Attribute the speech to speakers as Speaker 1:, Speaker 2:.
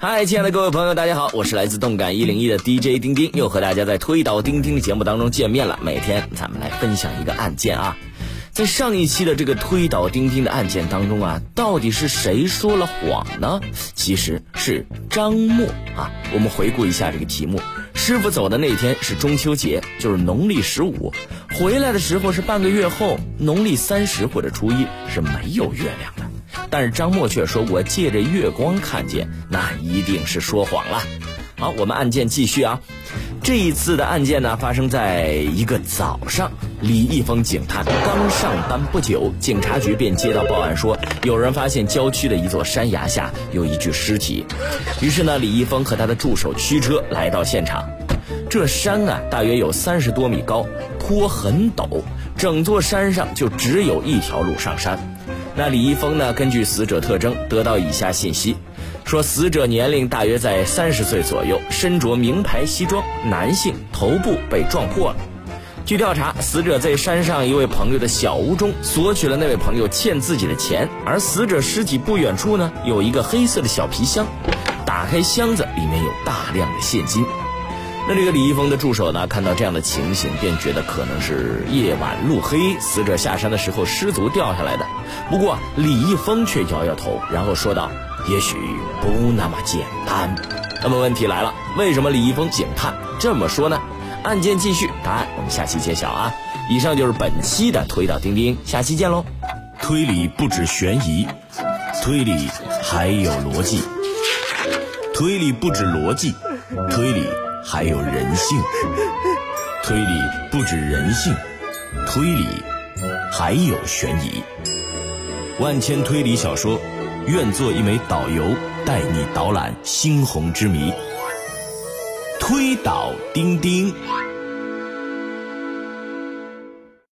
Speaker 1: 嗨，亲爱的各位朋友，大家好，我是来自动感一零一的 DJ 丁丁，又和大家在推倒钉钉的节目当中见面了。每天咱们来分享一个案件啊，在上一期的这个推倒钉钉的案件当中啊，到底是谁说了谎呢？其实是张默啊。我们回顾一下这个题目：师傅走的那天是中秋节，就是农历十五；回来的时候是半个月后，农历三十或者初一，是没有月亮。但是张默却说：“我借着月光看见，那一定是说谎了。”好，我们案件继续啊。这一次的案件呢，发生在一个早上。李易峰警探刚上班不久，警察局便接到报案说，有人发现郊区的一座山崖下有一具尸体。于是呢，李易峰和他的助手驱车来到现场。这山啊，大约有三十多米高，坡很陡，整座山上就只有一条路上山。那李易峰呢？根据死者特征得到以下信息，说死者年龄大约在三十岁左右，身着名牌西装，男性，头部被撞破了。据调查，死者在山上一位朋友的小屋中索取了那位朋友欠自己的钱，而死者尸体不远处呢有一个黑色的小皮箱，打开箱子，里面有大量的现金。那这个李易峰的助手呢，看到这样的情形，便觉得可能是夜晚路黑，死者下山的时候失足掉下来的。不过李易峰却摇摇头，然后说道：“也许不那么简单。”那么问题来了，为什么李易峰警探这么说呢？案件继续，答案我们下期揭晓啊！以上就是本期的推导钉钉，下期见喽！推理不止悬疑，推理还有逻辑，推理不止逻辑，推理。还有人性，推理不止人性，推理还有悬疑。万千推理小说，愿做一枚导游，带你导览猩红之谜。推导钉钉。